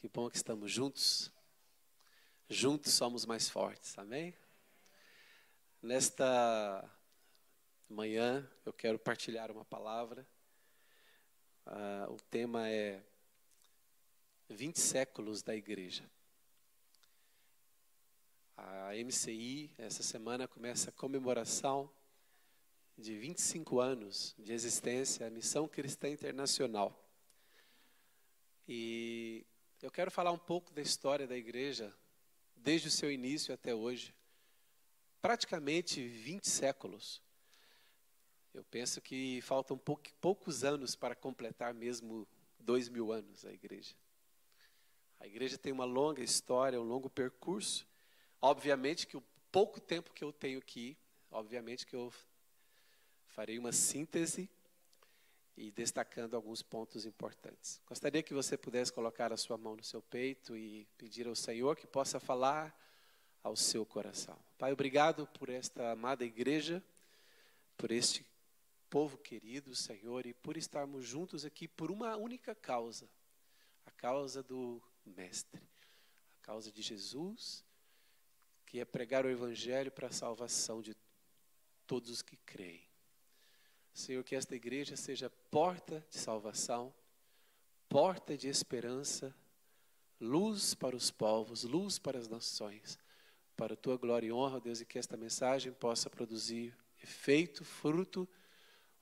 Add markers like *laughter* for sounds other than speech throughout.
Que bom que estamos juntos. Juntos somos mais fortes, amém? Nesta manhã eu quero partilhar uma palavra. Uh, o tema é 20 séculos da igreja. A MCI, essa semana, começa a comemoração de 25 anos de existência, a Missão Cristã Internacional. E eu quero falar um pouco da história da igreja, desde o seu início até hoje. Praticamente 20 séculos. Eu penso que faltam poucos anos para completar mesmo dois mil anos a igreja. A igreja tem uma longa história, um longo percurso. Obviamente que o pouco tempo que eu tenho aqui, obviamente que eu farei uma síntese e destacando alguns pontos importantes. Gostaria que você pudesse colocar a sua mão no seu peito e pedir ao Senhor que possa falar ao seu coração. Pai, obrigado por esta amada igreja, por este povo querido, Senhor, e por estarmos juntos aqui por uma única causa, a causa do Mestre, a causa de Jesus, que é pregar o Evangelho para a salvação de todos os que creem. Senhor, que esta igreja seja porta de salvação, porta de esperança, luz para os povos, luz para as nações, para a tua glória e honra, Deus, e que esta mensagem possa produzir efeito, fruto,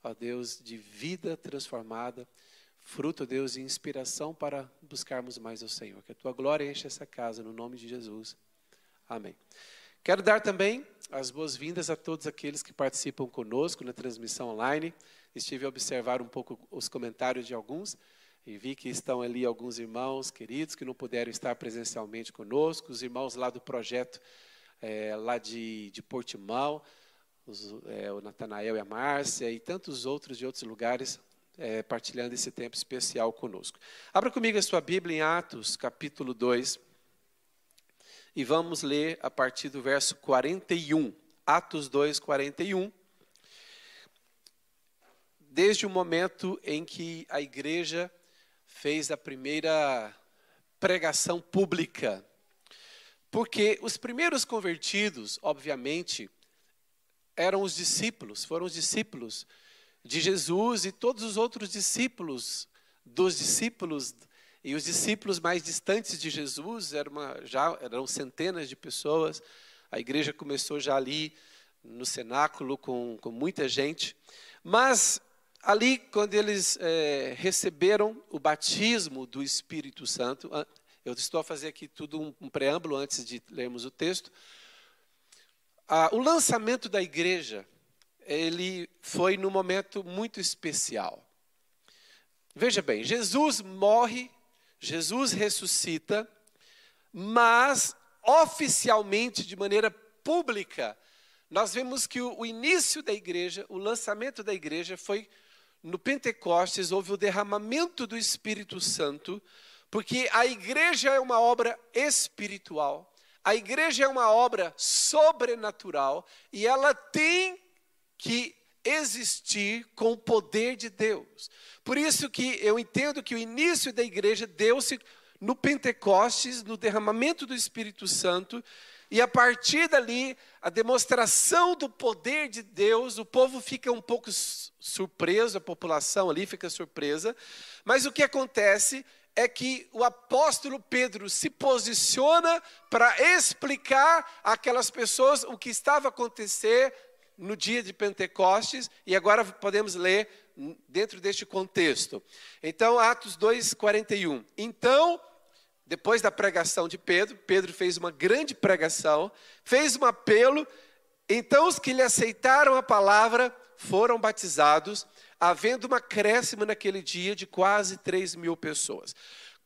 ó Deus, de vida transformada, fruto, Deus, de inspiração para buscarmos mais o Senhor. Que a tua glória enche essa casa, no nome de Jesus. Amém. Quero dar também as boas-vindas a todos aqueles que participam conosco na transmissão online. Estive a observar um pouco os comentários de alguns e vi que estão ali alguns irmãos queridos que não puderam estar presencialmente conosco, os irmãos lá do projeto é, lá de, de Portimão, os, é, o Natanael e a Márcia e tantos outros de outros lugares é, partilhando esse tempo especial conosco. Abra comigo a sua Bíblia em Atos, capítulo 2 e vamos ler a partir do verso 41, Atos 2, 41. Desde o momento em que a igreja fez a primeira pregação pública. Porque os primeiros convertidos, obviamente, eram os discípulos, foram os discípulos de Jesus e todos os outros discípulos dos discípulos e os discípulos mais distantes de Jesus eram, uma, já, eram centenas de pessoas. A igreja começou já ali no cenáculo com, com muita gente. Mas ali, quando eles é, receberam o batismo do Espírito Santo, eu estou a fazer aqui tudo um, um preâmbulo antes de lermos o texto. Ah, o lançamento da igreja, ele foi num momento muito especial. Veja bem, Jesus morre Jesus ressuscita, mas oficialmente, de maneira pública, nós vemos que o, início da igreja, o lançamento da igreja foi no Pentecostes, houve o derramamento do Espírito Santo, porque a igreja é uma obra espiritual, a igreja é uma obra sobrenatural e ela tem que existir com o poder de Deus. Por isso que eu entendo que o início da igreja deu-se no Pentecostes, no derramamento do Espírito Santo, e a partir dali, a demonstração do poder de Deus, o povo fica um pouco surpreso, a população ali fica surpresa, mas o que acontece é que o apóstolo Pedro se posiciona para explicar àquelas pessoas o que estava a acontecer no dia de Pentecostes, e agora podemos ler dentro deste contexto. Então, Atos 2, 41. Então, depois da pregação de Pedro, Pedro fez uma grande pregação, fez um apelo, então os que lhe aceitaram a palavra foram batizados, havendo uma acréscimo naquele dia de quase 3 mil pessoas.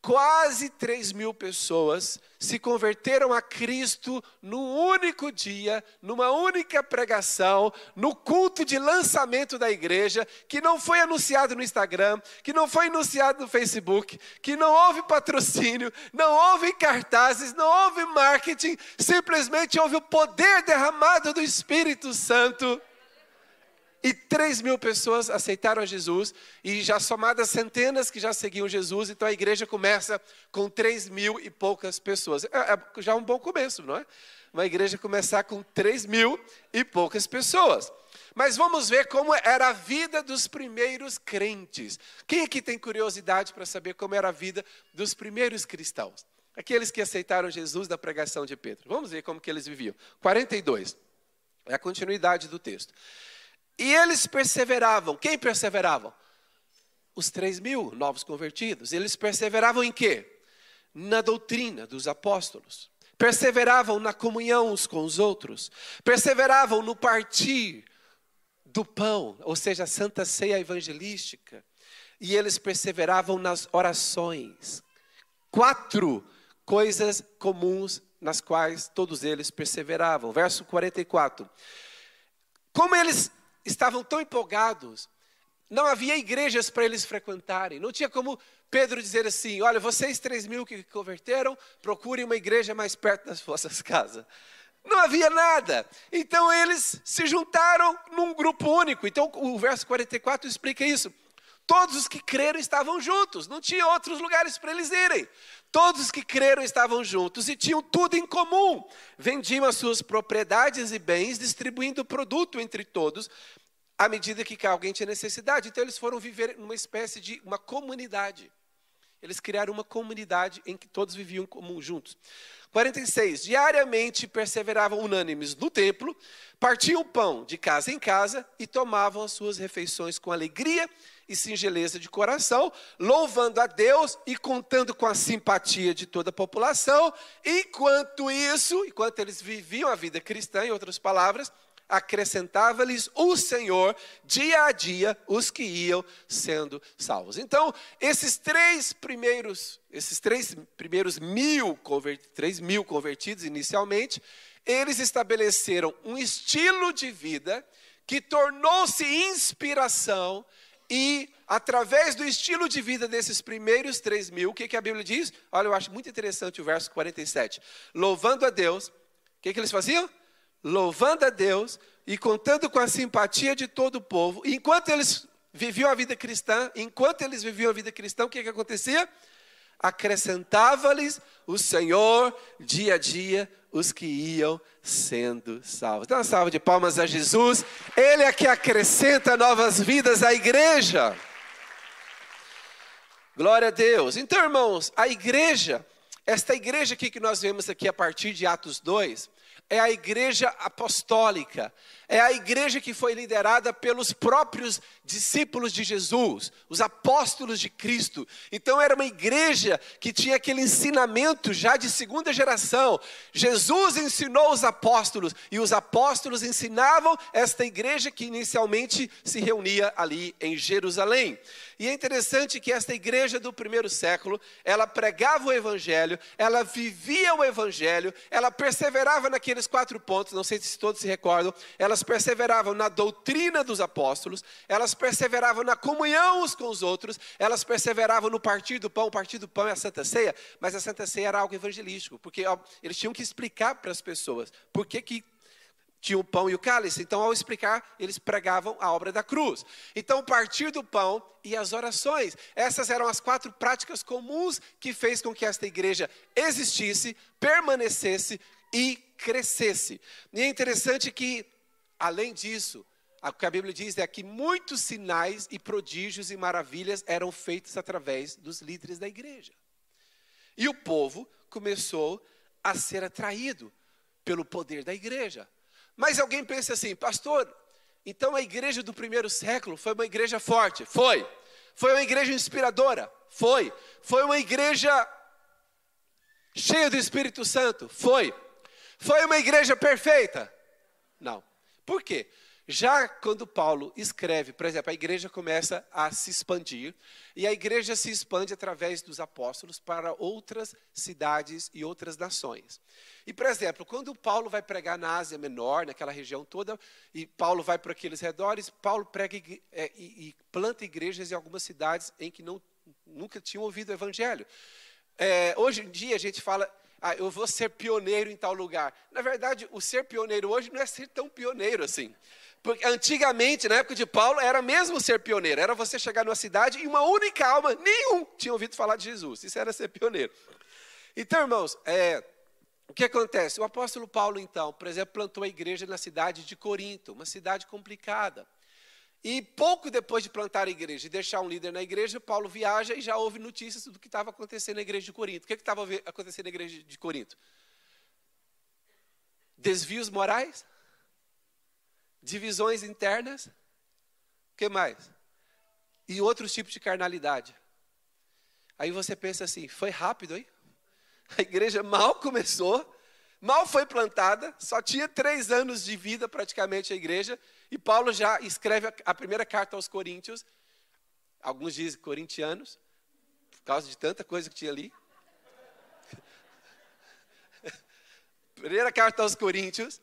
Quase 3 mil pessoas se converteram a Cristo num único dia, numa única pregação, no culto de lançamento da igreja, que não foi anunciado no Instagram, que não foi anunciado no Facebook, que não houve patrocínio, não houve cartazes, não houve marketing, simplesmente houve o poder derramado do Espírito Santo. E 3 mil pessoas aceitaram Jesus, e já somadas centenas que já seguiam Jesus, então a igreja começa com 3 mil e poucas pessoas. É, é já um bom começo, não é? Uma igreja começar com 3 mil e poucas pessoas. Mas vamos ver como era a vida dos primeiros crentes. Quem aqui tem curiosidade para saber como era a vida dos primeiros cristãos? Aqueles que aceitaram Jesus da pregação de Pedro. Vamos ver como que eles viviam. 42. É a continuidade do texto. E eles perseveravam. Quem perseveravam? Os três mil novos convertidos. Eles perseveravam em quê? Na doutrina dos apóstolos. Perseveravam na comunhão uns com os outros. Perseveravam no partir do pão, ou seja, a santa ceia evangelística. E eles perseveravam nas orações. Quatro coisas comuns nas quais todos eles perseveravam. Verso 44. Como eles estavam tão empolgados, não havia igrejas para eles frequentarem. Não tinha como Pedro dizer assim: olha, vocês três mil que converteram, procurem uma igreja mais perto das vossas *laughs* casas. Não havia nada. Então eles se juntaram num grupo único. Então o verso 44 explica isso. Todos os que creram estavam juntos, não tinha outros lugares para eles irem. Todos os que creram estavam juntos e tinham tudo em comum. Vendiam as suas propriedades e bens, distribuindo o produto entre todos, à medida que alguém tinha necessidade. Então eles foram viver numa espécie de uma comunidade. Eles criaram uma comunidade em que todos viviam em comum juntos. 46. Diariamente perseveravam unânimes no templo, partiam pão de casa em casa e tomavam as suas refeições com alegria e singeleza de coração, louvando a Deus e contando com a simpatia de toda a população. Enquanto isso, enquanto eles viviam a vida cristã, em outras palavras, acrescentava-lhes o Senhor dia a dia os que iam sendo salvos. Então, esses três primeiros, esses três primeiros mil, três mil convertidos inicialmente, eles estabeleceram um estilo de vida que tornou-se inspiração e, através do estilo de vida desses primeiros três mil, o que, que a Bíblia diz? Olha, eu acho muito interessante o verso 47. Louvando a Deus, o que, que eles faziam? louvando a Deus e contando com a simpatia de todo o povo. enquanto eles viviam a vida cristã, enquanto eles viviam a vida cristã, o que, que acontecia? Acrescentava-lhes o Senhor dia a dia os que iam sendo salvos. Dá uma salva de palmas a Jesus. Ele é que acrescenta novas vidas à igreja. Glória a Deus. Então, irmãos, a igreja, esta igreja aqui que nós vemos aqui a partir de Atos 2, é a igreja apostólica, é a igreja que foi liderada pelos próprios discípulos de Jesus, os apóstolos de Cristo. Então era uma igreja que tinha aquele ensinamento já de segunda geração. Jesus ensinou os apóstolos e os apóstolos ensinavam esta igreja que inicialmente se reunia ali em Jerusalém. E é interessante que esta igreja do primeiro século, ela pregava o evangelho, ela vivia o evangelho, ela perseverava naqueles quatro pontos, não sei se todos se recordam, elas perseveravam na doutrina dos apóstolos, elas perseveravam na comunhão uns com os outros, elas perseveravam no partir do pão. O partir do pão é a Santa Ceia, mas a Santa Ceia era algo evangelístico, porque ó, eles tinham que explicar para as pessoas por que, que tinha o pão e o cálice. Então, ao explicar, eles pregavam a obra da cruz. Então, partir do pão e as orações. Essas eram as quatro práticas comuns que fez com que esta igreja existisse, permanecesse e crescesse. E é interessante que Além disso, o que a Bíblia diz é que muitos sinais e prodígios e maravilhas eram feitos através dos líderes da igreja. E o povo começou a ser atraído pelo poder da igreja. Mas alguém pensa assim, pastor, então a igreja do primeiro século foi uma igreja forte? Foi. Foi uma igreja inspiradora? Foi. Foi uma igreja cheia do Espírito Santo? Foi. Foi uma igreja perfeita? Não. Por quê? Já quando Paulo escreve, por exemplo, a igreja começa a se expandir, e a igreja se expande através dos apóstolos para outras cidades e outras nações. E, por exemplo, quando Paulo vai pregar na Ásia Menor, naquela região toda, e Paulo vai para aqueles redores, Paulo prega e, é, e, e planta igrejas em algumas cidades em que não, nunca tinham ouvido o evangelho. É, hoje em dia a gente fala, ah, eu vou ser pioneiro em tal lugar. Na verdade, o ser pioneiro hoje não é ser tão pioneiro assim. Porque antigamente, na época de Paulo, era mesmo ser pioneiro. Era você chegar numa cidade e uma única alma, nenhum, tinha ouvido falar de Jesus. Isso era ser pioneiro. Então, irmãos, é, o que acontece? O apóstolo Paulo, então, por exemplo, plantou a igreja na cidade de Corinto, uma cidade complicada. E pouco depois de plantar a igreja e deixar um líder na igreja, Paulo viaja e já ouve notícias do que estava acontecendo na igreja de Corinto. O que estava acontecendo na igreja de Corinto? Desvios morais? Divisões internas, o que mais? E outros tipos de carnalidade. Aí você pensa assim, foi rápido, hein? A igreja mal começou, mal foi plantada, só tinha três anos de vida praticamente a igreja, e Paulo já escreve a primeira carta aos Coríntios, alguns dizem corintianos, por causa de tanta coisa que tinha ali. *laughs* primeira carta aos Coríntios,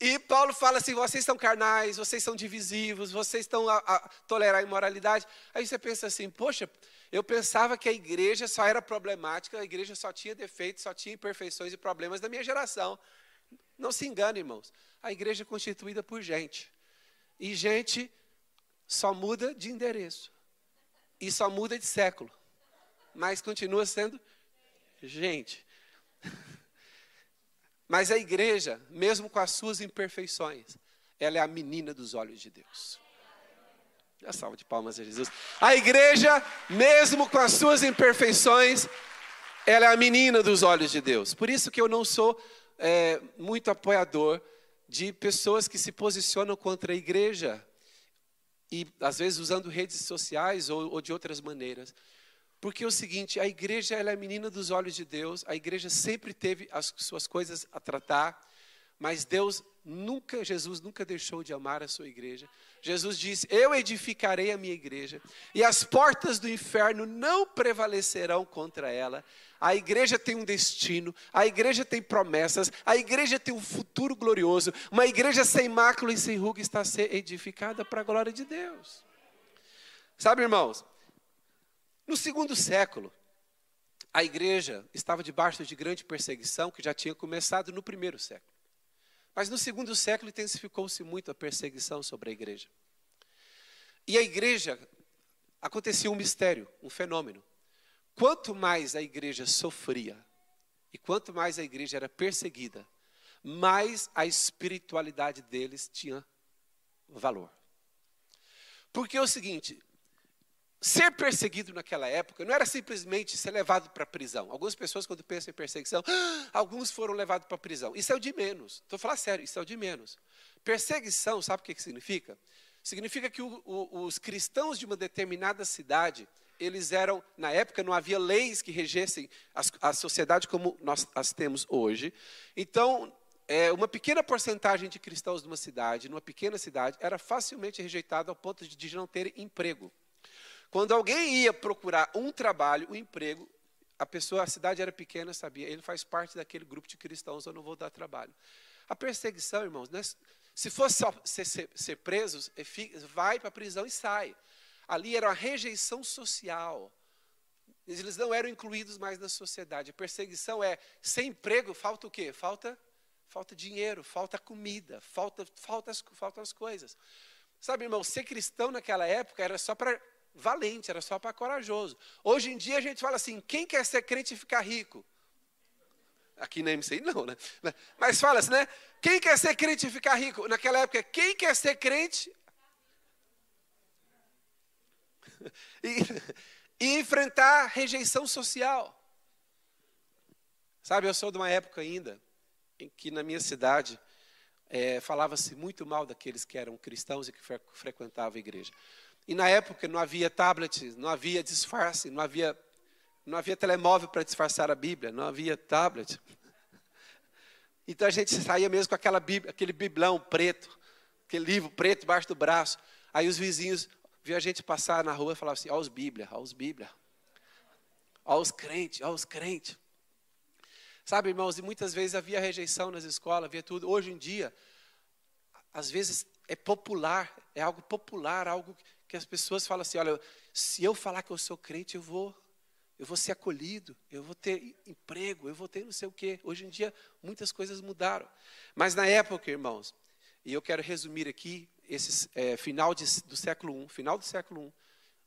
e Paulo fala assim: vocês são carnais, vocês são divisivos, vocês estão a, a tolerar a imoralidade. Aí você pensa assim: poxa, eu pensava que a igreja só era problemática, a igreja só tinha defeitos, só tinha imperfeições e problemas da minha geração. Não se engane, irmãos. A igreja é constituída por gente. E gente só muda de endereço. E só muda de século. Mas continua sendo gente. Mas a igreja, mesmo com as suas imperfeições, ela é a menina dos olhos de Deus. A salva de palmas a Jesus. A igreja, mesmo com as suas imperfeições, ela é a menina dos olhos de Deus. Por isso que eu não sou é, muito apoiador de pessoas que se posicionam contra a igreja e às vezes usando redes sociais ou, ou de outras maneiras. Porque é o seguinte, a igreja ela é a menina dos olhos de Deus, a igreja sempre teve as suas coisas a tratar, mas Deus nunca, Jesus nunca deixou de amar a sua igreja. Jesus disse: Eu edificarei a minha igreja, e as portas do inferno não prevalecerão contra ela. A igreja tem um destino, a igreja tem promessas, a igreja tem um futuro glorioso. Uma igreja sem mácula e sem ruga está a ser edificada para a glória de Deus. Sabe, irmãos, no segundo século, a igreja estava debaixo de grande perseguição que já tinha começado no primeiro século. Mas no segundo século intensificou-se muito a perseguição sobre a igreja. E a igreja acontecia um mistério, um fenômeno. Quanto mais a igreja sofria e quanto mais a igreja era perseguida, mais a espiritualidade deles tinha valor. Porque é o seguinte, ser perseguido naquela época não era simplesmente ser levado para a prisão. Algumas pessoas, quando pensam em perseguição, ah, alguns foram levados para a prisão. Isso é o de menos. Estou falando sério, isso é o de menos. Perseguição, sabe o que, que significa? Significa que o, o, os cristãos de uma determinada cidade, eles eram, na época não havia leis que regessem a, a sociedade como nós as temos hoje. Então, é, uma pequena porcentagem de cristãos de uma cidade, numa pequena cidade, era facilmente rejeitado ao ponto de, de não ter emprego. Quando alguém ia procurar um trabalho, um emprego, a pessoa, a cidade era pequena, sabia, ele faz parte daquele grupo de cristãos, eu não vou dar trabalho. A perseguição, irmãos, é, se fosse só ser, ser, ser é vai para a prisão e sai. Ali era uma rejeição social. Eles não eram incluídos mais na sociedade. A perseguição é sem emprego, falta o quê? Falta, falta dinheiro, falta comida, falta, falta, as, faltam as coisas. Sabe, irmão, ser cristão naquela época era só para valente, era só para corajoso. Hoje em dia a gente fala assim: quem quer ser crente e ficar rico? Aqui na MC não, né? Mas fala assim, né? Quem quer ser crente e ficar rico? Naquela época, quem quer ser crente e, *laughs* e enfrentar rejeição social? Sabe, eu sou de uma época ainda em que na minha cidade é, falava-se muito mal daqueles que eram cristãos e que frequentavam a igreja. E na época não havia tablet, não havia disfarce, não havia, não havia telemóvel para disfarçar a Bíblia, não havia tablet. *laughs* Então a gente saía mesmo com aquela Bíblia, aquele biblão preto, aquele livro preto debaixo do braço. Aí os vizinhos viam a gente passar na rua e falavam assim: ó os Bíblia, ó os Bíblia, ó os crentes, ó os crentes. Sabe, irmãos, e muitas vezes havia rejeição nas escolas, havia tudo. Hoje em dia, às vezes é popular, é algo popular, algo que as pessoas falam assim: olha, se eu falar que eu sou crente, eu vou, eu vou ser acolhido, eu vou ter emprego, eu vou ter não sei o quê. Hoje em dia, muitas coisas mudaram. Mas na época, irmãos, e eu quero resumir aqui, esse é, final de, do século I, final do século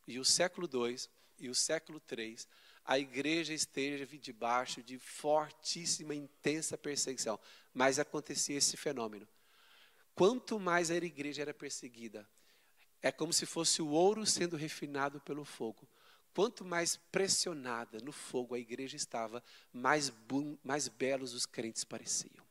I, e o século II, e o século III, a igreja esteve debaixo de fortíssima, intensa perseguição. Mas acontecia esse fenômeno. Quanto mais a igreja era perseguida, é como se fosse o ouro sendo refinado pelo fogo. Quanto mais pressionada no fogo a igreja estava, mais, mais belos os crentes pareciam.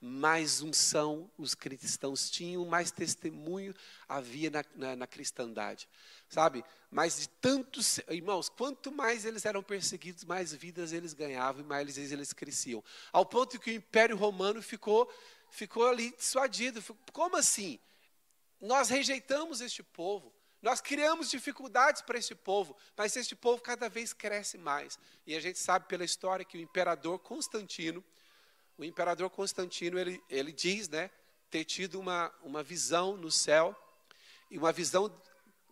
Mais unção os cristãos tinham, mais testemunho havia na, na, na cristandade. Sabe? Mas de tantos, irmãos, quanto mais eles eram perseguidos, mais vidas eles ganhavam e mais eles, eles cresciam. Ao ponto que o Império Romano ficou, ficou ali dissuadido. Como assim? Nós rejeitamos este povo. Nós criamos dificuldades para este povo, mas este povo cada vez cresce mais. E a gente sabe pela história que o imperador Constantino, o imperador Constantino, ele, ele diz, né, ter tido uma, uma visão no céu, e uma visão,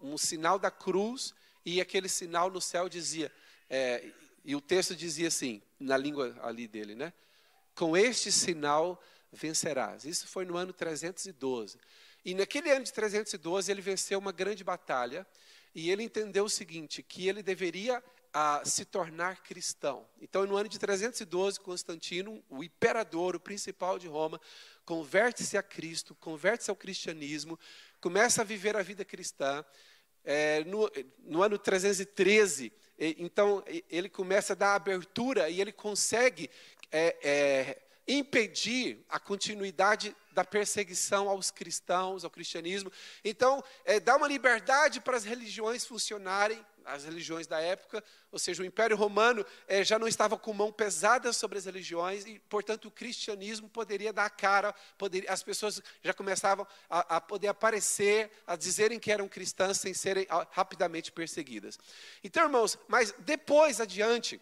um sinal da cruz, e aquele sinal no céu dizia, é, e o texto dizia assim, na língua ali dele, né? Com este sinal vencerás. Isso foi no ano 312. E naquele ano de 312, ele venceu uma grande batalha e ele entendeu o seguinte: que ele deveria ah, se tornar cristão. Então, no ano de 312, Constantino, o imperador, o principal de Roma, converte-se a Cristo, converte-se ao cristianismo, começa a viver a vida cristã. É, no, no ano 313, então ele começa a dar abertura e ele consegue é, é, impedir a continuidade da perseguição aos cristãos, ao cristianismo. Então, é, dá uma liberdade para as religiões funcionarem, as religiões da época, ou seja, o Império Romano é, já não estava com mão pesada sobre as religiões e, portanto, o cristianismo poderia dar cara, poderia, as pessoas já começavam a, a, poder aparecer, a dizerem que eram cristãs sem serem a, rapidamente perseguidas. Então, irmãos, mas depois adiante,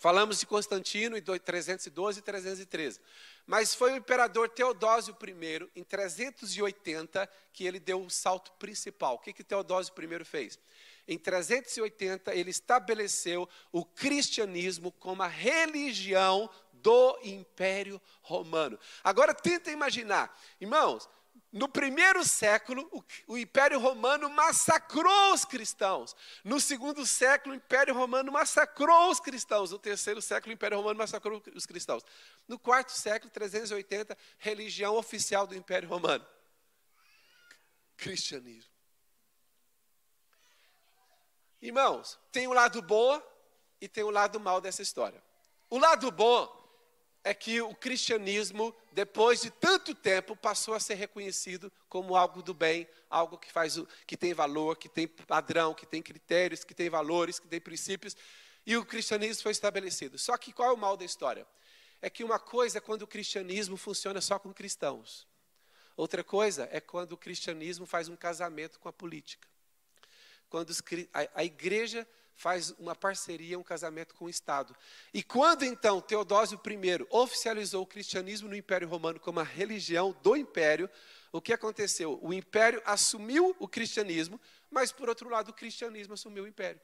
Falamos de Constantino em 312 e 313. Mas foi o imperador Teodósio I, em 380, que ele deu o salto principal. O que, que Teodósio I fez? Em 380, ele estabeleceu o cristianismo como a religião do Império Romano. Agora tenta imaginar, irmãos, no primeiro século, o, Império Romano massacrou os cristãos. No segundo século, o Império Romano massacrou os cristãos. No terceiro século, o Império Romano massacrou os cristãos. No quarto século, 380, religião oficial do Império Romano: cristianismo. Irmãos, tem o um lado bom e tem o um lado mal dessa história. O lado bom é que o cristianismo, depois de tanto tempo, passou a ser reconhecido como algo do bem, algo que faz o, que tem valor, que tem padrão, que tem critérios, que tem valores, que tem princípios, e o cristianismo foi estabelecido. Só que qual é o mal da história? É que uma coisa é quando o cristianismo funciona só com cristãos. Outra coisa é quando o cristianismo faz um casamento com a política. Quando a, a igreja faz uma parceria, um casamento com o Estado. E quando então Teodósio I oficializou o cristianismo no Império Romano como a religião do império, o que aconteceu? O império assumiu o cristianismo, mas por outro lado o cristianismo assumiu o império.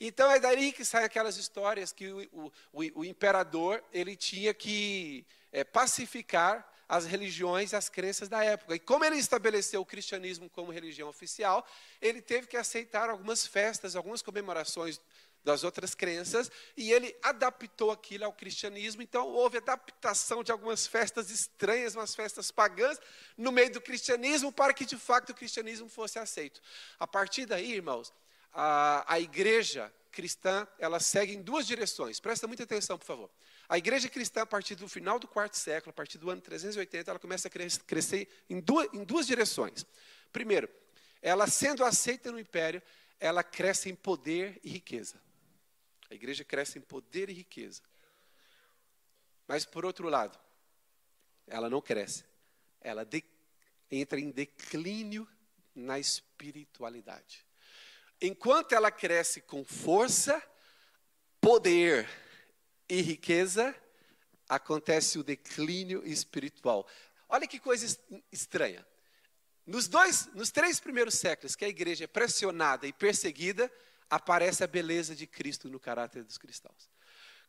Então é daí que saem aquelas histórias que o, o, o, imperador ele tinha que é, pacificar as religiões, as crenças da época. E como ele estabeleceu o cristianismo como religião oficial, ele teve que aceitar algumas festas, algumas comemorações das outras crenças, e ele adaptou aquilo ao cristianismo. Então, houve adaptação de algumas festas estranhas, umas festas pagãs, no meio do cristianismo, para que de fato o cristianismo fosse aceito. A partir daí, irmãos, a, a igreja cristã, ela segue em duas direções. Presta muita atenção, por favor. A igreja cristã, a partir do final do quarto século, a partir do ano 380, ela começa a crescer em duas, em duas direções. Primeiro, ela sendo aceita no império, ela cresce em poder e riqueza. A igreja cresce em poder e riqueza. Mas, por outro lado, ela não cresce. Ela de, entra em declínio na espiritualidade. Enquanto ela cresce com força, poder e riqueza, acontece o declínio espiritual. Olha que coisa estranha. Nos dois, nos três primeiros séculos que a igreja é pressionada e perseguida, aparece a beleza de Cristo no caráter dos cristãos.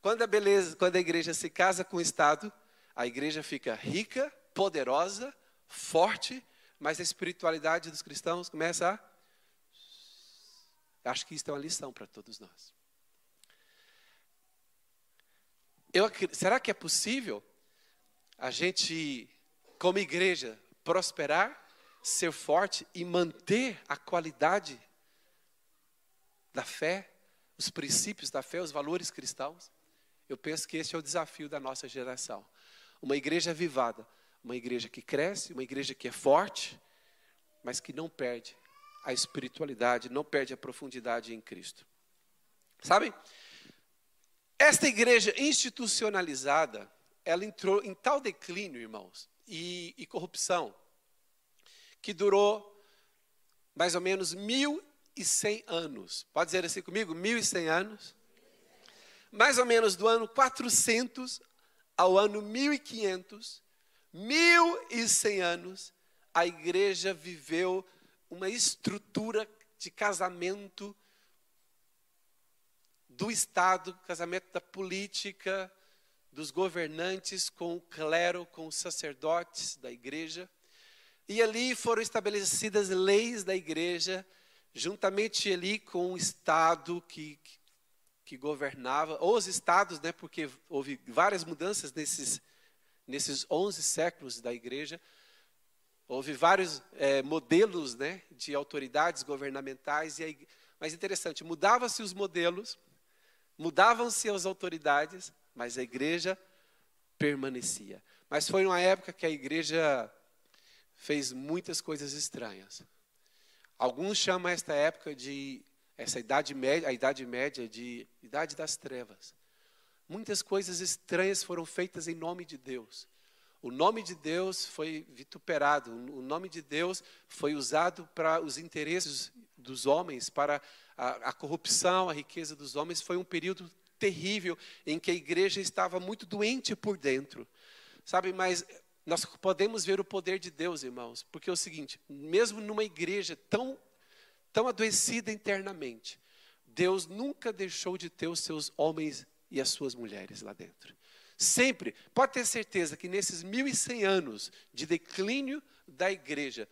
Quando a beleza, quando a igreja se casa com o Estado, a igreja fica rica, poderosa, forte, mas a espiritualidade dos cristãos começa a. Acho que isso é uma lição para todos nós. Eu, será que é possível a gente, como igreja, prosperar, ser forte e manter a qualidade da fé, os princípios da fé, os valores cristãos? Eu penso que esse é o desafio da nossa geração. Uma igreja avivada, uma igreja que cresce, uma igreja que é forte, mas que não perde a espiritualidade, não perde a profundidade em Cristo. Sabem? Esta igreja institucionalizada, ela entrou em tal declínio, irmãos, e, e corrupção, que durou mais ou menos mil e cem anos. Pode dizer assim comigo? Mil e cem anos mais ou menos do ano 400 ao ano 1500, 1100 anos, a igreja viveu uma estrutura de casamento do Estado, casamento da política, dos governantes com o clero, com os sacerdotes da igreja. E ali foram estabelecidas leis da igreja, juntamente ali com o Estado que, que governava, ou os estados, né, porque houve várias mudanças nesses, nesses 11 séculos da igreja. Houve vários é, modelos né, de autoridades governamentais, e aí, mas interessante, mudavam-se os modelos, mudavam-se as autoridades, mas a igreja permanecia. Mas foi uma época que a igreja fez muitas coisas estranhas. Alguns chamam esta época de essa idade média, a idade média de idade das trevas. Muitas coisas estranhas foram feitas em nome de Deus. O nome de Deus foi vituperado, o nome de Deus foi usado para os interesses dos homens, para a, a corrupção, a riqueza dos homens. Foi um período terrível em que a igreja estava muito doente por dentro. Sabe, mas nós podemos ver o poder de Deus, irmãos, porque é o seguinte: mesmo numa igreja tão tão adoecida internamente, Deus nunca deixou de ter os seus homens e as suas mulheres lá dentro. Sempre, pode ter certeza que nesses 1100 anos de declínio da igreja,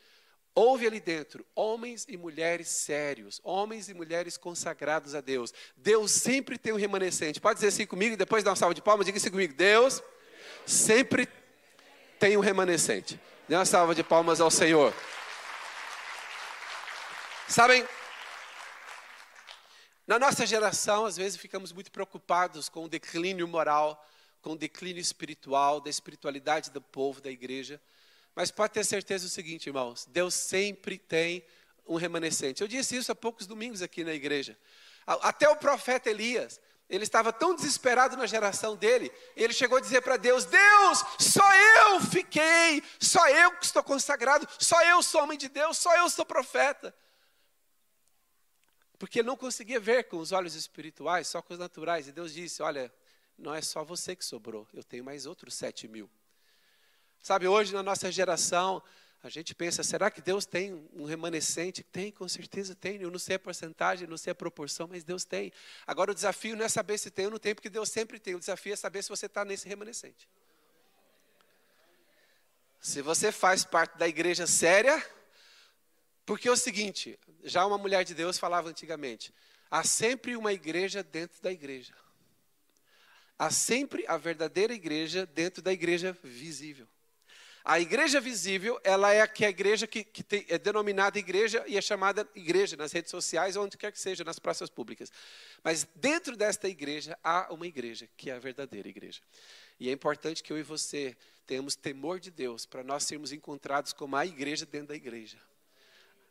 houve ali dentro homens e mulheres sérios, homens e mulheres consagrados a Deus. Deus sempre tem um remanescente. Pode dizer assim comigo, depois dá uma salva de palmas, diga assim comigo: Deus sempre tem um remanescente. Dê uma salva de palmas ao Senhor. Sabem, na nossa geração, às vezes ficamos muito preocupados com o declínio moral, com o declínio espiritual, da espiritualidade do povo, da igreja. Mas pode ter certeza do seguinte, irmãos: Deus sempre tem um remanescente. Eu disse isso há poucos domingos aqui na igreja. Até o profeta Elias, ele estava tão desesperado na geração dele, ele chegou a dizer para Deus: Deus, só eu fiquei, só eu que estou consagrado, só eu sou homem de Deus, só eu sou profeta porque ele não conseguia ver com os olhos espirituais, só com os naturais. E Deus disse: Olha, não é só você que sobrou, eu tenho mais outros sete mil. Sabe, hoje na nossa geração, a gente pensa: será que Deus tem um remanescente? Tem, com certeza tem. Eu não sei a porcentagem, não sei a proporção, mas Deus tem. Agora o desafio não é saber se tem ou não tem, porque Deus sempre tem. O desafio é saber se você está nesse remanescente. Se você faz parte da igreja séria, porque é o seguinte, já uma mulher de Deus falava antigamente: há sempre uma igreja dentro da igreja. Há sempre a verdadeira igreja dentro da igreja visível. A igreja visível, ela é a, que é a igreja que, que tem, é denominada igreja e é chamada igreja nas redes sociais, onde quer que seja, nas praças públicas. Mas dentro desta igreja há uma igreja, que é a verdadeira igreja. E é importante que eu e você tenhamos temor de Deus para nós sermos encontrados como a igreja dentro da igreja.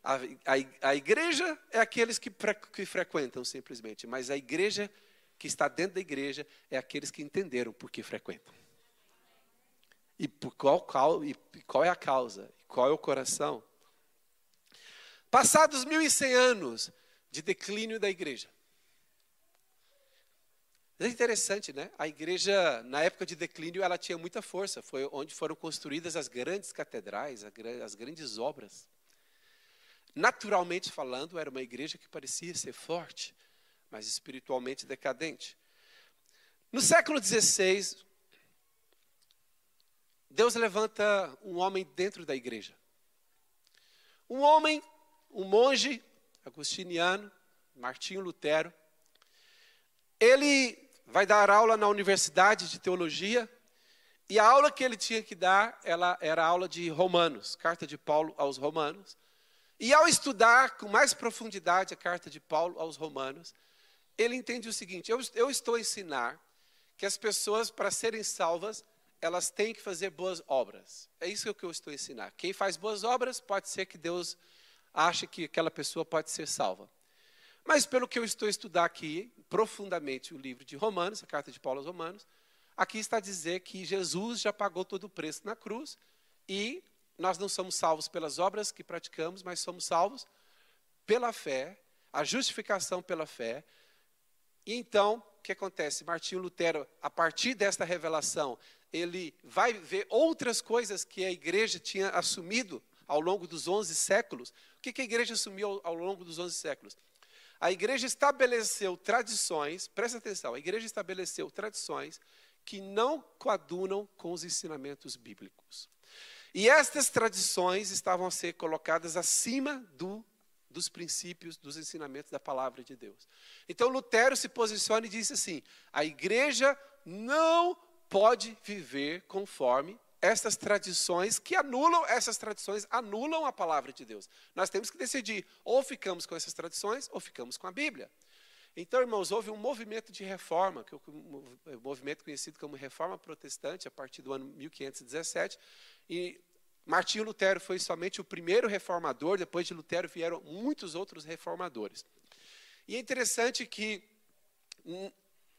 A, a, a igreja é aqueles que, que frequentam simplesmente, mas a igreja que está dentro da igreja é aqueles que entenderam por que frequentam. E por qual, e qual é a causa? Qual é o coração? Passados 1.100 anos de declínio da igreja. É interessante, né? A igreja, na época de declínio, ela tinha muita força. Foi onde foram construídas as grandes catedrais, as grandes obras. Naturalmente falando, era uma igreja que parecia ser forte, mas espiritualmente decadente. No século XVI, Deus levanta um homem dentro da igreja. Um homem, um monge agostiniano, Martinho Lutero, ele vai dar aula na Universidade de Teologia, e a aula que ele tinha que dar, ela era a aula de Romanos, carta de Paulo aos Romanos. E ao estudar com mais profundidade a carta de Paulo aos Romanos, ele entende o seguinte: eu, eu estou a ensinar que as pessoas, para serem salvas, elas têm que fazer boas obras. É isso que eu estou a ensinar. Quem faz boas obras, pode ser que Deus ache que aquela pessoa pode ser salva. Mas pelo que eu estou a estudar aqui, profundamente, o livro de Romanos, a carta de Paulo aos Romanos, aqui está a dizer que Jesus já pagou todo o preço na cruz e nós não somos salvos pelas obras que praticamos, mas somos salvos pela fé, a justificação pela fé. E então, o que acontece? Martinho Lutero, a partir desta revelação, ele vai ver outras coisas que a igreja tinha assumido ao longo dos 11 séculos. O que a igreja assumiu ao longo dos 11 séculos? A igreja estabeleceu tradições, presta atenção, a igreja estabeleceu tradições que não coadunam com os ensinamentos bíblicos. E estas tradições estavam a ser colocadas acima do, dos princípios, dos ensinamentos da palavra de Deus. Então Lutero se posiciona e diz assim: a igreja não pode viver conforme essas tradições que anulam, essas tradições anulam a palavra de Deus. Nós temos que decidir, ou ficamos com essas tradições, ou ficamos com a Bíblia. Então, irmãos, houve um movimento de reforma, que é um movimento conhecido como Reforma Protestante, a partir do ano 1517, e Martinho Lutero foi somente o primeiro reformador, depois de Lutero vieram muitos outros reformadores. E é interessante que hum,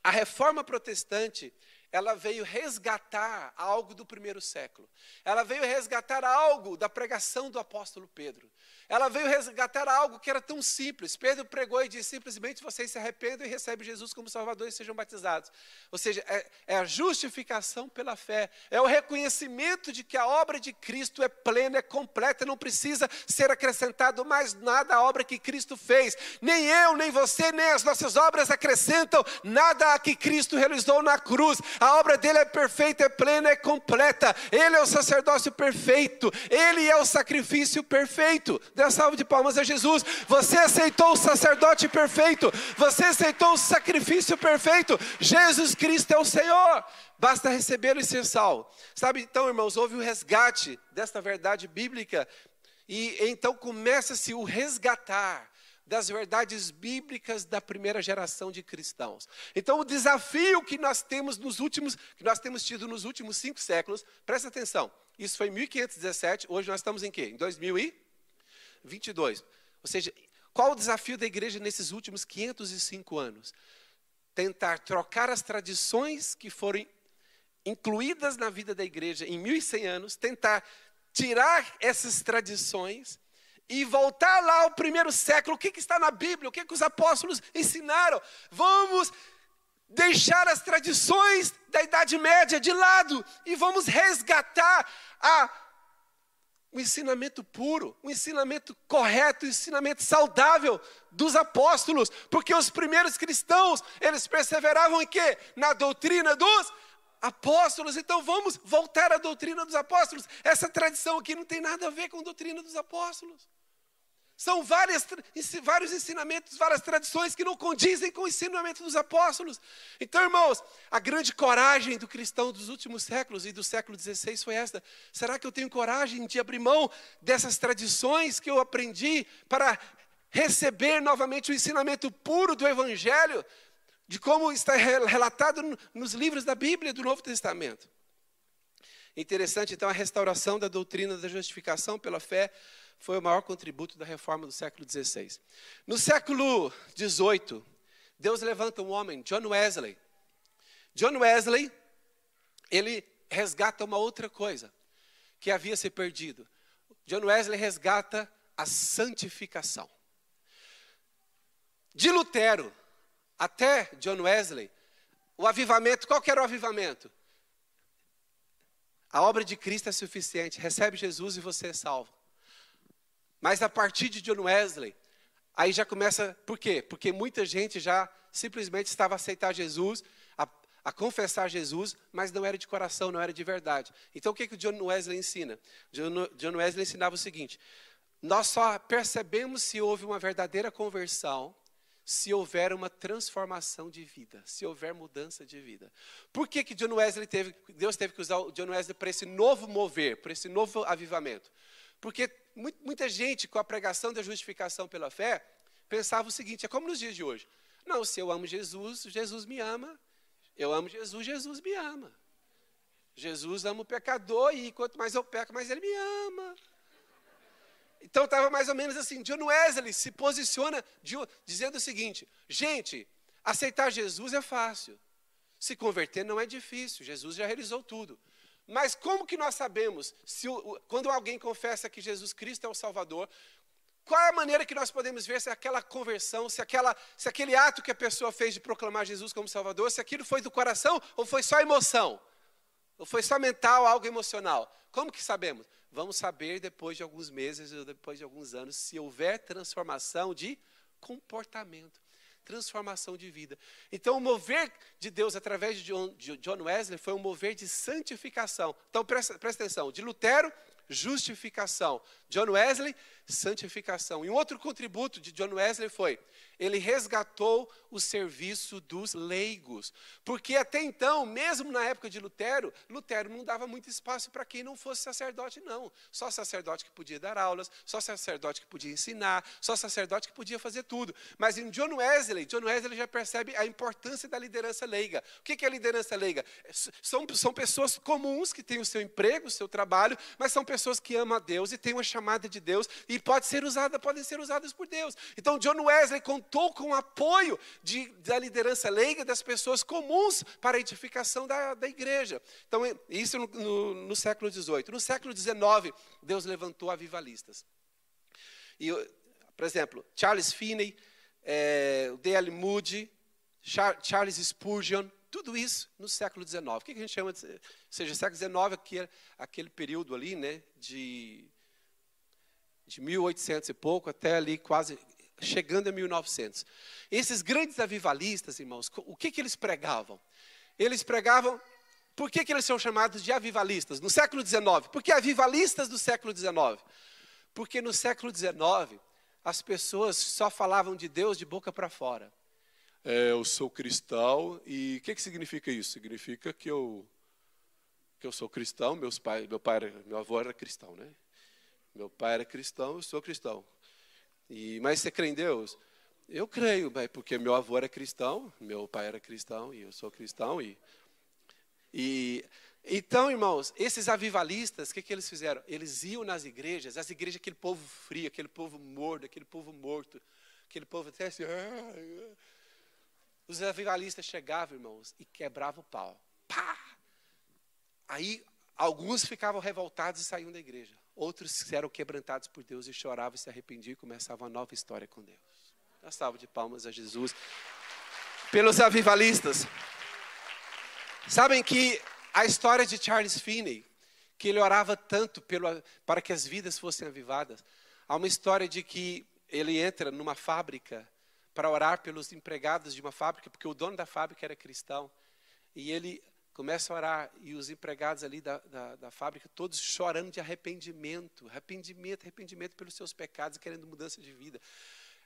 a reforma protestante, ela veio resgatar algo do primeiro século. Ela veio resgatar algo da pregação do apóstolo Pedro. Ela veio resgatar algo que era tão simples. Pedro pregou e disse simplesmente: vocês se arrependam e recebem Jesus como Salvador e sejam batizados. Ou seja, é, é, a justificação pela fé, é o reconhecimento de que a obra de Cristo é plena, é completa, não precisa ser acrescentado mais nada à obra que Cristo fez. Nem eu, nem você, nem as nossas obras acrescentam nada a que Cristo realizou na cruz. A obra dele é perfeita, é plena, é completa. Ele é o sacerdócio perfeito, ele é o sacrifício perfeito. Dê salve de palmas a Jesus. Você aceitou o sacerdote perfeito, você aceitou o sacrifício perfeito. Jesus Cristo é o Senhor. Basta recebê-lo e ser salvo. Sabe, então, irmãos, houve o resgate desta verdade bíblica e então começa-se o resgatar das verdades bíblicas da primeira geração de cristãos. Então, o desafio que nós temos nos últimos, que nós temos tido nos últimos cinco séculos, presta atenção. Isso foi em 1517, hoje nós estamos em quê? Em 2022. Ou seja, qual o desafio da igreja nesses últimos 505 anos? Tentar trocar as tradições que foram incluídas na vida da igreja em 1100 anos, tentar tirar essas tradições e voltar lá ao primeiro século, o que, que está na Bíblia, o que, que os apóstolos ensinaram. Vamos deixar as tradições da Idade Média de lado e vamos resgatar a, o ensinamento puro, o ensinamento correto, o ensinamento saudável dos apóstolos, porque os primeiros cristãos, eles perseveravam em quê? Na doutrina dos apóstolos. Então vamos voltar à doutrina dos apóstolos. Essa tradição aqui não tem nada a ver com a doutrina dos apóstolos. São várias, vários ensinamentos, várias tradições que não condizem com o ensinamento dos apóstolos. Então, irmãos, a grande coragem do cristão dos últimos séculos e do século XVI foi esta: será que eu tenho coragem de abrir mão dessas tradições que eu aprendi para receber novamente o ensinamento puro do Evangelho? de como está relatado nos livros da Bíblia do Novo Testamento. Interessante, então, a restauração da doutrina da justificação pela fé foi o maior contributo da reforma do século XVI. No século XVIII, Deus levanta um homem, John Wesley. John Wesley, ele resgata uma outra coisa que havia se perdido. John Wesley resgata a santificação. De Lutero até John Wesley, o avivamento, qual era o avivamento? A obra de Cristo é suficiente, recebe Jesus e você é salvo. Mas a partir de John Wesley, aí já começa, por quê? Porque muita gente já simplesmente estava a aceitar Jesus, a, a confessar Jesus, mas não era de coração, não era de verdade. Então o que, que o John Wesley ensina? John, John Wesley ensinava o seguinte: Nós só percebemos se houve uma verdadeira conversão se houver uma transformação de vida, se houver mudança de vida. Por que, que John Wesley teve, Deus teve que usar o John Wesley para esse novo mover, para esse novo avivamento? Porque muita gente, com a pregação da justificação pela fé, pensava o seguinte: é como nos dias de hoje. Não, se eu amo Jesus, Jesus me ama. Eu amo Jesus, Jesus me ama. Jesus ama o pecador e quanto mais eu peco, mais ele me ama. Então estava mais ou menos assim. John Wesley se posiciona dizendo o seguinte: gente, aceitar Jesus é fácil. Se converter não é difícil. Jesus já realizou tudo. Mas como que nós sabemos se quando alguém confessa que Jesus Cristo é o Salvador, qual é a maneira que nós podemos ver se aquela conversão, se, aquela, se aquele ato que a pessoa fez de proclamar Jesus como Salvador, se aquilo foi do coração ou foi só emoção? Ou foi só mental, algo emocional? Como que sabemos? Vamos saber depois de alguns meses ou depois de alguns anos se houver transformação de comportamento, transformação de vida. Então, o mover de Deus através de John, Wesley foi um mover de santificação. Então, presta, presta atenção: de Lutero, justificação. John Wesley, santificação. E um outro contributo de John Wesley foi: ele resgatou o serviço dos leigos. Porque até então, mesmo na época de Lutero, Lutero não dava muito espaço para quem não fosse sacerdote, não. Só sacerdote que podia dar aulas, só sacerdote que podia ensinar, só sacerdote que podia fazer tudo. Mas em John Wesley, John Wesley já percebe a importância da liderança leiga. O que é a liderança leiga? São, são pessoas comuns que têm o seu emprego, o seu trabalho, mas são pessoas que amam a Deus e têm uma chamada de Deus e pode ser usada, podem ser usadas por Deus. Então John Wesley contou com o apoio de, da liderança leiga, das pessoas comuns para a edificação da, da igreja. Então, isso no, no, no século XVIII. No século XIX, Deus levantou avivalistas. E, por exemplo, Charles Finney, é, D.L. Moody, Charles Spurgeon, tudo isso no século XIX. O que a gente chama de. Ou seja, século XIX, aquele, aquele período ali, né, de, de 1800 e pouco até ali quase chegando a 1900. Esses grandes avivalistas, irmãos, o que, que eles pregavam? Eles pregavam. Por que, que eles são chamados de avivalistas? No século XIX. Por que avivalistas do século XIX? Porque no século XIX, as pessoas só falavam de Deus de boca para fora. É, eu sou cristão e o que, que significa isso? Significa que eu que eu sou cristão, meus pai, meu pai, meu avô era cristão, né? Meu pai era cristão, eu sou cristão. E, mas você crê em Deus? Eu creio, porque meu avô era cristão, meu pai era cristão e eu sou cristão. E, e então, irmãos, esses avivalistas, o que, que eles fizeram? Eles iam nas igrejas, as igrejas, aquele povo frio, aquele povo morto, aquele povo morto, aquele povo até assim. Os avivalistas chegavam, irmãos, e quebravam o pau. Pá! Aí alguns ficavam revoltados e saíam da igreja. Outros eram quebrantados por Deus e choravam se arrependiam e começavam uma nova história com Deus. Uma salva de palmas a Jesus. Pelos avivalistas. Sabem que a história de Charles Finney, que ele orava tanto pelo, para que as vidas fossem avivadas, há uma história de que ele entra numa fábrica para orar pelos empregados de uma fábrica, porque o dono da fábrica era cristão. E ele começa a orar e os empregados ali da, da, da, fábrica, todos chorando de arrependimento, arrependimento, arrependimento pelos seus pecados, querendo mudança de vida.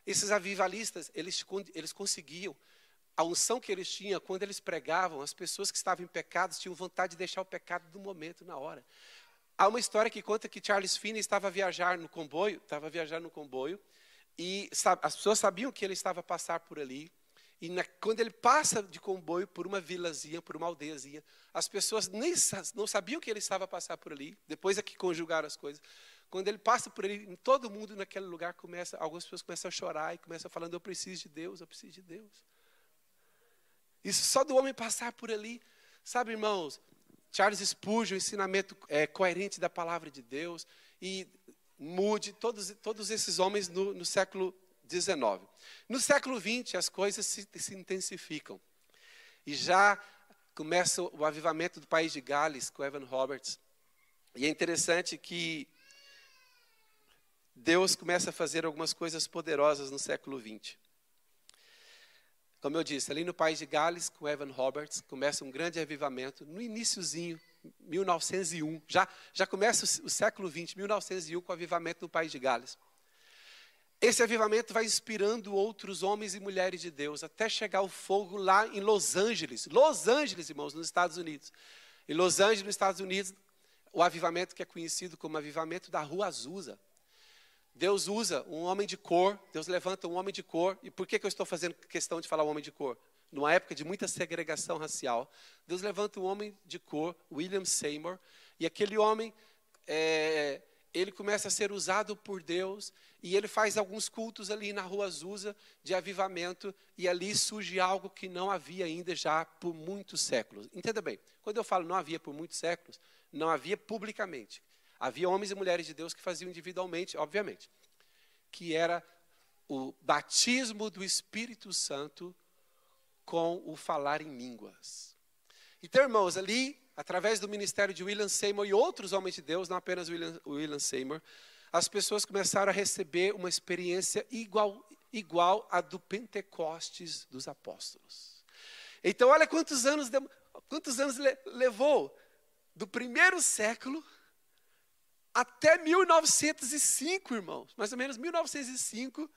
Esses avivalistas, eles, eles conseguiam, a unção que eles tinham, quando eles pregavam, as pessoas que estavam em pecados tinham vontade de deixar o pecado do momento, na hora. Há uma história que conta que Charles Finney estava a viajar no comboio, estava viajar no comboio, e as pessoas sabiam que ele estava a passar por ali, e na, quando ele passa de comboio por uma vilazinha, por uma aldeiazinha, as pessoas nem não sabiam que ele estava a passar por ali. Depois é que conjugaram as coisas. Quando ele passa por ali, todo mundo naquele lugar começa, algumas pessoas começam a chorar e começam falando: Eu preciso de Deus, eu preciso de Deus. Isso só do homem passar por ali. Sabe, irmãos, Charles Spurgeon, o ensinamento é, coerente da palavra de Deus, e mude todos, todos esses homens no, no século 19. No século 20, as coisas se, se intensificam. E já começa o avivamento do país de Gales, com Evan Roberts. E é interessante que Deus começa a fazer algumas coisas poderosas no século 20. Como eu disse, ali no país de Gales, com Evan Roberts, começa um grande avivamento. No iníciozinho, 1901, já, já começa o, século 20, 1901, com o avivamento no país de Gales. Esse avivamento vai inspirando outros homens e mulheres de Deus, até chegar o fogo lá em Los Angeles. Los Angeles, irmãos, nos Estados Unidos. Em Los Angeles, nos Estados Unidos, o avivamento que é conhecido como avivamento da Rua Azusa. Deus usa um homem de cor, Deus levanta um homem de cor. E por que, que eu estou fazendo questão de falar um homem de cor? Numa época de muita segregação racial, Deus levanta um homem de cor, William Seymour, e aquele homem é, ele começa a ser usado por Deus e ele faz alguns cultos ali na rua Azusa de avivamento e ali surge algo que não havia ainda já por muitos séculos. Entenda bem, quando eu falo não havia por muitos séculos, não havia publicamente. Havia homens e mulheres de Deus que faziam individualmente, obviamente, que era o batismo do Espírito Santo com o falar em línguas. Então, irmãos, ali através do ministério de William Seymour e outros homens de Deus, não apenas William, William Seymour, as pessoas começaram a receber uma experiência igual, igual à do Pentecostes dos apóstolos. Então, olha quantos anos, quantos anos levou do primeiro século até 1905, irmãos, mais ou menos 1905,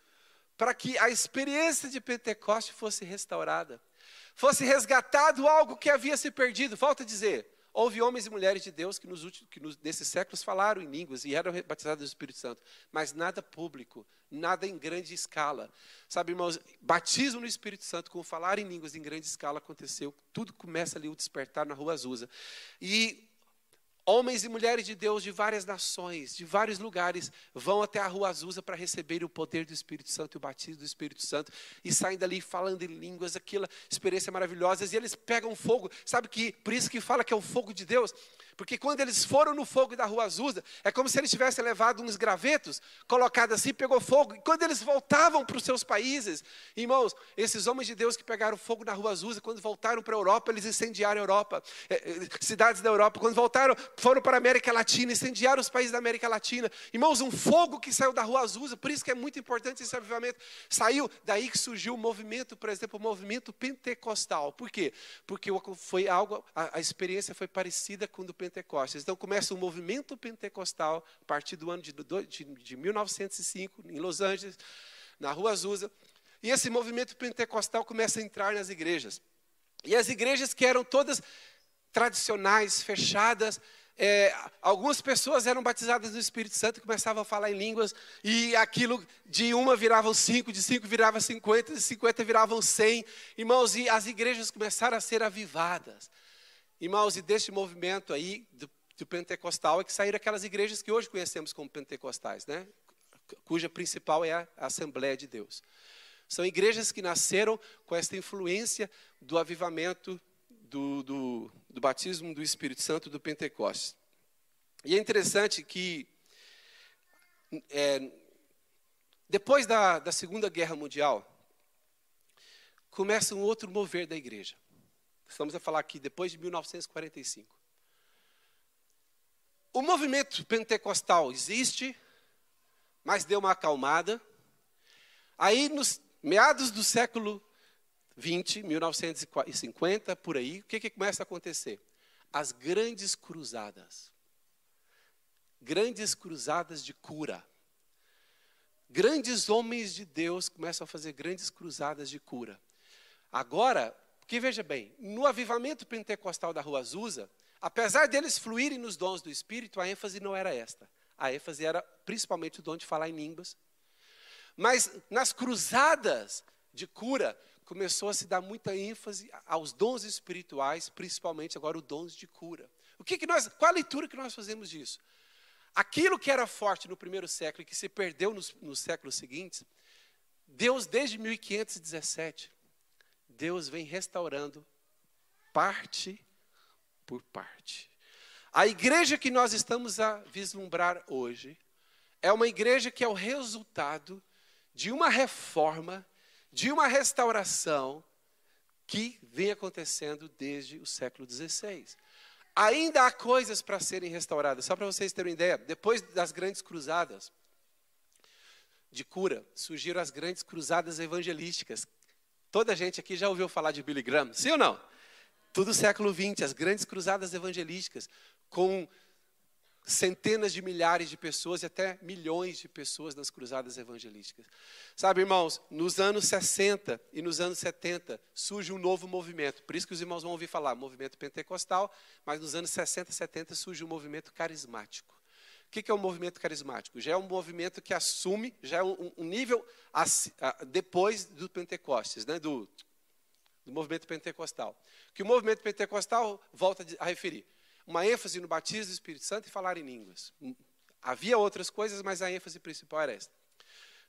para que a experiência de Pentecostes fosse restaurada fosse resgatado algo que havia se perdido. Falta dizer, houve homens e mulheres de Deus que, nos últimos, que nos, nesses séculos falaram em línguas e eram batizados do Espírito Santo, mas nada público, nada em grande escala. Sabe, irmãos, batismo no Espírito Santo com falar em línguas em grande escala aconteceu. Tudo começa ali o despertar na rua Azusa. E Homens e mulheres de Deus de várias nações, de vários lugares, vão até a rua Azusa para receber o poder do Espírito Santo e o batismo do Espírito Santo e saem dali falando em línguas, aquela experiência maravilhosa. E eles pegam fogo, sabe que por isso que fala que é o fogo de Deus, porque quando eles foram no fogo da rua Azusa, é como se eles tivessem levado uns gravetos, colocado assim, pegou fogo. E quando eles voltavam para os seus países, irmãos, esses homens de Deus que pegaram fogo na rua Azusa, quando voltaram para a Europa, eles incendiaram a Europa, eh, eh, cidades da Europa. Quando voltaram, foram para a América Latina, incendiaram os países da América Latina. Irmãos, um fogo que saiu da rua Azusa, por isso que é muito importante esse avivamento. Saiu daí que surgiu o movimento, por exemplo, o movimento pentecostal. Por quê? Porque foi algo, a, a experiência foi parecida com o do Pentecostal Pentecostes. Então começa o movimento pentecostal a partir do ano de, de, de 1905, em Los Angeles, na Rua Azusa. E esse movimento pentecostal começa a entrar nas igrejas. E as igrejas que eram todas tradicionais, fechadas, é, algumas pessoas eram batizadas no Espírito Santo e começavam a falar em línguas, e aquilo de uma viravam cinco, de cinco virava cinquenta, de cinquenta viravam cem. Irmãos, e as igrejas começaram a ser avivadas. Irmãos, e deste movimento aí, do, do pentecostal, é que saíram aquelas igrejas que hoje conhecemos como pentecostais, né? cuja principal é a Assembleia de Deus. São igrejas que nasceram com esta influência do avivamento, do, do, do batismo do Espírito Santo do Pentecostes. E é interessante que, é, depois da, da Segunda Guerra Mundial, começa um outro mover da igreja. Estamos a falar aqui depois de 1945. O movimento pentecostal existe, mas deu uma acalmada. Aí, nos meados do século 20, 1950, por aí, o que, que começa a acontecer? As grandes cruzadas. Grandes cruzadas de cura. Grandes homens de Deus começam a fazer grandes cruzadas de cura. Agora, porque veja bem, no avivamento pentecostal da Rua Azusa, apesar deles fluírem nos dons do Espírito, a ênfase não era esta. A ênfase era principalmente o dom de falar em línguas. Mas nas cruzadas de cura, começou a se dar muita ênfase aos dons espirituais, principalmente agora os dons de cura. O que, que nós, qual a leitura que nós fazemos disso? Aquilo que era forte no primeiro século e que se perdeu nos, nos séculos seguintes, Deus desde 1517 Deus vem restaurando parte por parte. A igreja que nós estamos a vislumbrar hoje é uma igreja que é o resultado de uma reforma, de uma restauração que vem acontecendo desde o século XVI. Ainda há coisas para serem restauradas. Só para vocês terem uma ideia, depois das grandes cruzadas de cura, surgiram as grandes cruzadas evangelísticas, Toda a gente aqui já ouviu falar de Billy Graham, sim ou não? Tudo século XX, as grandes cruzadas evangelísticas, com centenas de milhares de pessoas e até milhões de pessoas nas cruzadas evangelísticas. Sabe, irmãos, nos anos 60 e nos anos 70 surge um novo movimento. Por isso que os irmãos vão ouvir falar movimento pentecostal, mas nos anos 60 e 70 surge um movimento carismático. O que é um movimento carismático? Já é um movimento que assume, já é um, nível depois do Pentecostes, né, do, do movimento pentecostal. Que o movimento pentecostal volta a referir uma ênfase no batismo do Espírito Santo e falar em línguas. Havia outras coisas, mas a ênfase principal era esta.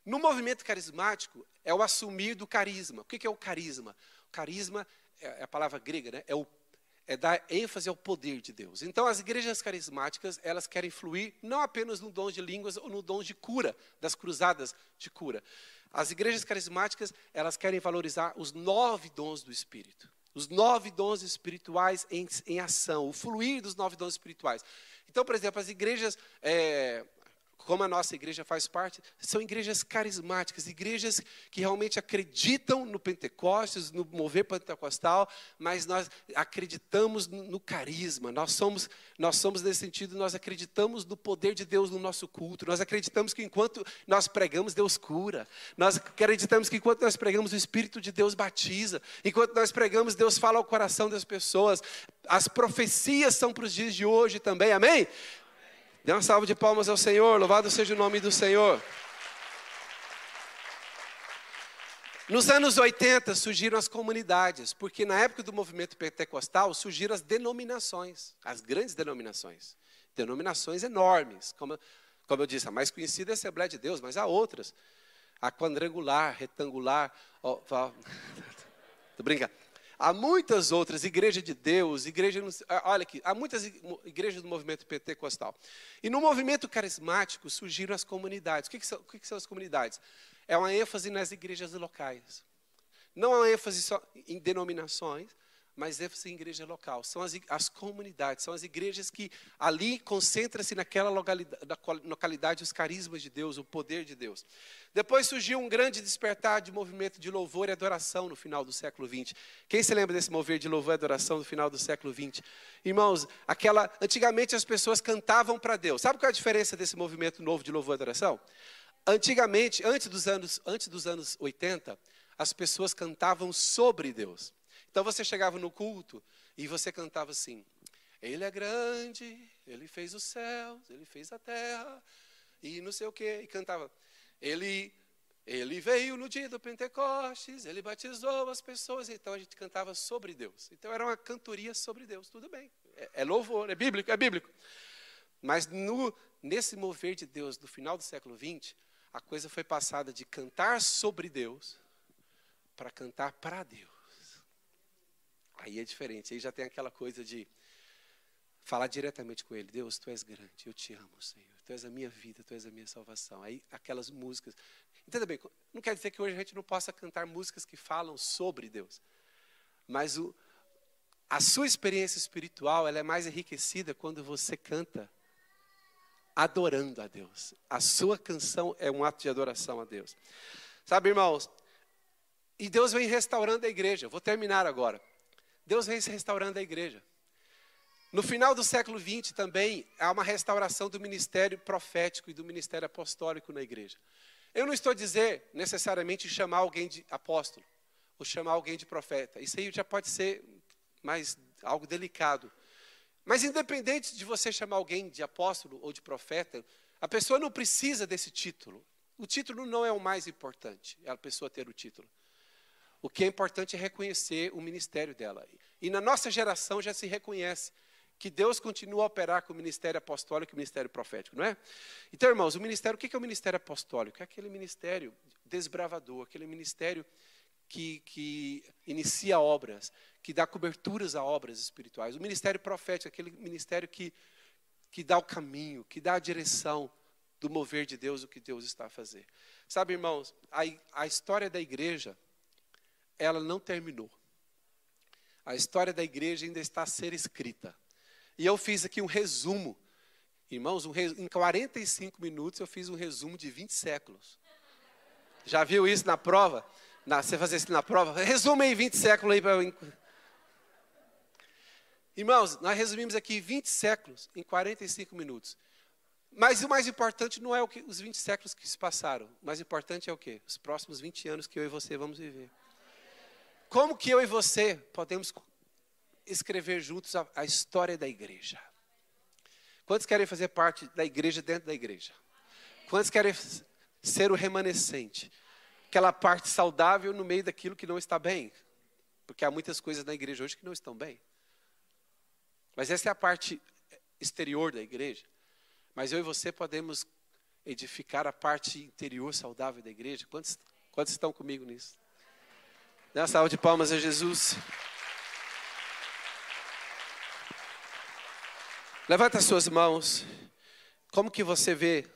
No movimento carismático, é o assumir do carisma. O que é o carisma? O carisma é a palavra grega, né? é, o, é dar ênfase ao poder de Deus. Então, as igrejas carismáticas, elas querem fluir não apenas no dom de línguas ou no dom de cura, das cruzadas de cura. As igrejas carismáticas, elas querem valorizar os nove dons do Espírito. Os nove dons espirituais em, em ação, o fluir dos nove dons espirituais. Então, por exemplo, as igrejas é, como a nossa igreja faz parte, são igrejas carismáticas, igrejas que realmente acreditam no Pentecostes, no mover pentecostal, mas nós acreditamos no carisma. Nós somos, nós somos nesse sentido, nós acreditamos no poder de Deus no nosso culto. Nós acreditamos que enquanto nós pregamos, Deus cura. Nós acreditamos que enquanto nós pregamos, o Espírito de Deus batiza. Enquanto nós pregamos, Deus fala ao coração das pessoas. As profecias são para os dias de hoje também. Amém? Dê uma salva de palmas ao Senhor, louvado seja o nome do Senhor. Nos anos 80 surgiram as comunidades, porque na época do movimento pentecostal surgiram as denominações, as grandes denominações. Denominações enormes, como, como eu disse, a mais conhecida é a Assembleia de Deus, mas há outras. A quadrangular, retangular, ó, ó, *laughs* brincando. Há muitas outras, igreja de Deus, igreja. Ah, olha aqui, há muitas igrejas do movimento pentecostal. E no movimento carismático surgiram as comunidades. O que, que, são, o que, que são as comunidades? É uma ênfase nas igrejas locais. Não uma ênfase só em denominações, mas deve-se em igreja local. São as, as, comunidades, são as igrejas que ali concentra-se naquela localidade, localidade os carismas de Deus, o poder de Deus. Depois surgiu um grande despertar de movimento de louvor e adoração no final do século XX. Quem se lembra desse mover de louvor e adoração no final do século XX? Irmãos, aquela, antigamente as pessoas cantavam para Deus. Sabe qual é a diferença desse movimento novo de louvor e adoração? Antigamente, antes dos anos, antes dos anos 80, as pessoas cantavam sobre Deus. Então você chegava no culto e você cantava assim: Ele é grande, ele fez os céus, ele fez a terra, e não sei o quê, e cantava. Ele, ele veio no dia do Pentecostes, ele batizou as pessoas, então a gente cantava sobre Deus. Então era uma cantoria sobre Deus, tudo bem. É, é louvor, é bíblico, é bíblico. Mas no, nesse mover de Deus do final do século XX, a coisa foi passada de cantar sobre Deus para cantar para Deus. Aí é diferente, aí já tem aquela coisa de falar diretamente com ele. Deus, tu és grande, eu te amo, Senhor. Tu és a minha vida, tu és a minha salvação. Aí aquelas músicas. Entenda bem, não quer dizer que hoje a gente não possa cantar músicas que falam sobre Deus. Mas o, a sua experiência espiritual ela é mais enriquecida quando você canta adorando a Deus. A sua canção é um ato de adoração a Deus. Sabe, irmãos? E Deus vem restaurando a igreja. Vou terminar agora. Deus vem se restaurando a igreja. No final do século XX também há uma restauração do ministério profético e do ministério apostólico na igreja. Eu não estou dizer necessariamente chamar alguém de apóstolo ou chamar alguém de profeta. Isso aí já pode ser mais algo delicado. Mas independente de você chamar alguém de apóstolo ou de profeta, a pessoa não precisa desse título. O título não é o mais importante, é a pessoa ter o título. O que é importante é reconhecer o ministério dela. E na nossa geração já se reconhece que Deus continua a operar com o ministério apostólico e o ministério profético, não é? Então, irmãos, o ministério, o que é o ministério apostólico? É aquele ministério desbravador, aquele ministério que, que inicia obras, que dá coberturas a obras espirituais. O ministério profético, aquele ministério que, que dá o caminho, que dá a direção do mover de Deus, o que Deus está a fazer. Sabe, irmãos, a, a história da igreja ela não terminou. A história da igreja ainda está a ser escrita. E eu fiz aqui um resumo. Irmãos, um em 45 minutos eu fiz um resumo de 20 séculos. Já viu isso na prova? Na, você fazer isso na prova? Resume aí 20 séculos aí para. Irmãos, nós resumimos aqui 20 séculos em 45 minutos. Mas o mais importante não é que, os 20 séculos que se passaram. O mais importante é o quê? Os próximos 20 anos que eu e você vamos viver. Como que eu e você podemos escrever juntos a, a história da igreja? Quantos querem fazer parte da igreja dentro da igreja? Quantos querem ser o remanescente? Aquela parte saudável no meio daquilo que não está bem. Porque há muitas coisas na igreja hoje que não estão bem. Mas essa é a parte exterior da igreja. Mas eu e você podemos edificar a parte interior saudável da igreja. Quantos, quantos estão comigo nisso? Dá uma salva de palmas a Jesus. Levanta as suas mãos. Como que você vê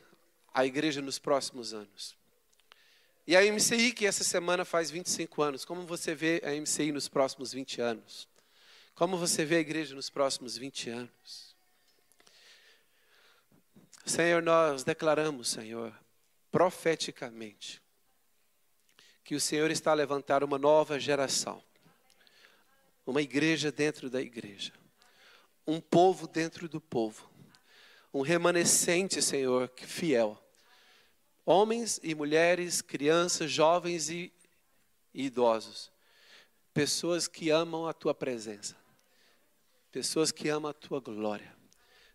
a igreja nos próximos anos? E a MCI, que essa semana faz 25 anos, como você vê a MCI nos próximos 20 anos? Como você vê a igreja nos próximos 20 anos? Senhor, nós declaramos, Senhor, profeticamente, que o Senhor está a levantar uma nova geração, uma igreja dentro da igreja, um povo dentro do povo, um remanescente, Senhor, fiel. Homens e mulheres, crianças, jovens e, e idosos, pessoas que amam a tua presença pessoas que amam a tua glória,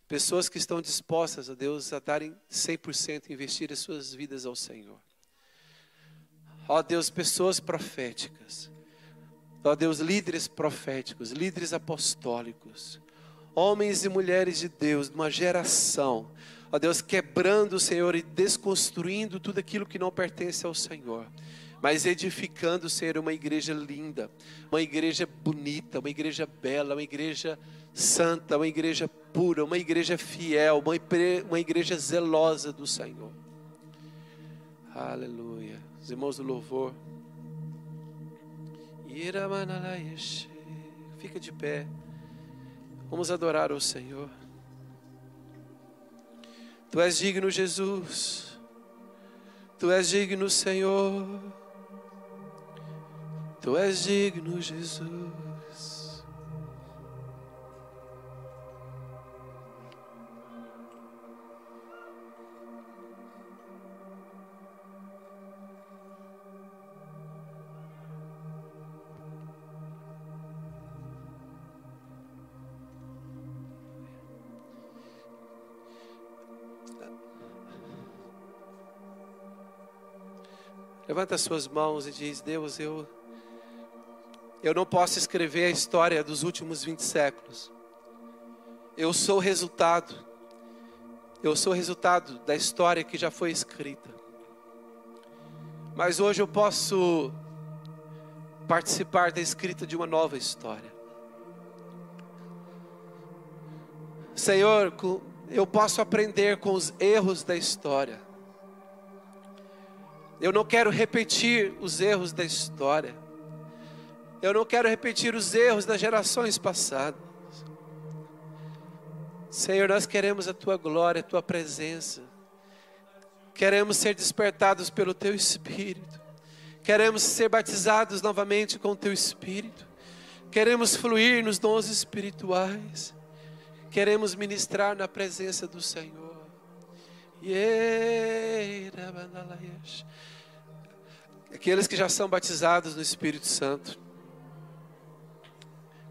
pessoas que estão dispostas, a Deus, a darem 100%, investir as suas vidas ao Senhor. Ó Deus, pessoas proféticas, ó Deus, líderes proféticos, líderes apostólicos, homens e mulheres de Deus, uma geração, ó Deus, quebrando, Senhor, e desconstruindo tudo aquilo que não pertence ao Senhor mas edificando ser uma igreja linda, uma igreja bonita, uma igreja bela, uma igreja santa, uma igreja pura, uma igreja fiel, uma igreja zelosa do Senhor. Aleluia. Os irmãos do louvor. Fica de pé. Vamos adorar o Senhor. Tu és digno, Jesus. Tu és digno, Senhor. Tu és digno, Jesus. Levanta as suas mãos e diz: Deus, eu eu não posso escrever a história dos últimos 20 séculos. Eu sou o resultado. Eu sou o resultado da história que já foi escrita. Mas hoje eu posso participar da escrita de uma nova história. Senhor, eu posso aprender com os erros da história. Eu não quero repetir os erros da história. Eu não quero repetir os erros das gerações passadas. Senhor, nós queremos a tua glória, a tua presença. Queremos ser despertados pelo teu espírito. Queremos ser batizados novamente com o teu espírito. Queremos fluir nos dons espirituais. Queremos ministrar na presença do Senhor. Aqueles que já são batizados no Espírito Santo.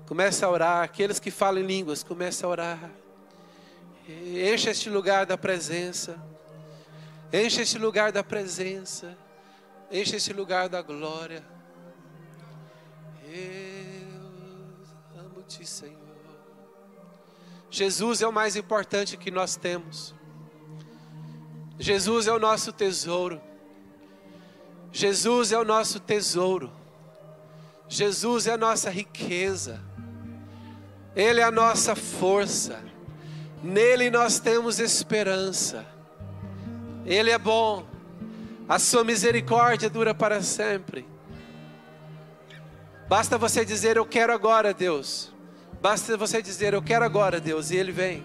Comece a orar. Aqueles que falam em línguas, comece a orar. Encha este lugar da presença. Encha este lugar da presença. Encha este lugar da glória. Eu amo-te, Senhor. Jesus é o mais importante que nós temos. Jesus é o nosso tesouro. Jesus é o nosso tesouro. Jesus é a nossa riqueza. Ele é a nossa força, nele nós temos esperança. Ele é bom, a sua misericórdia dura para sempre. Basta você dizer: Eu quero agora, Deus. Basta você dizer: Eu quero agora, Deus, e Ele vem.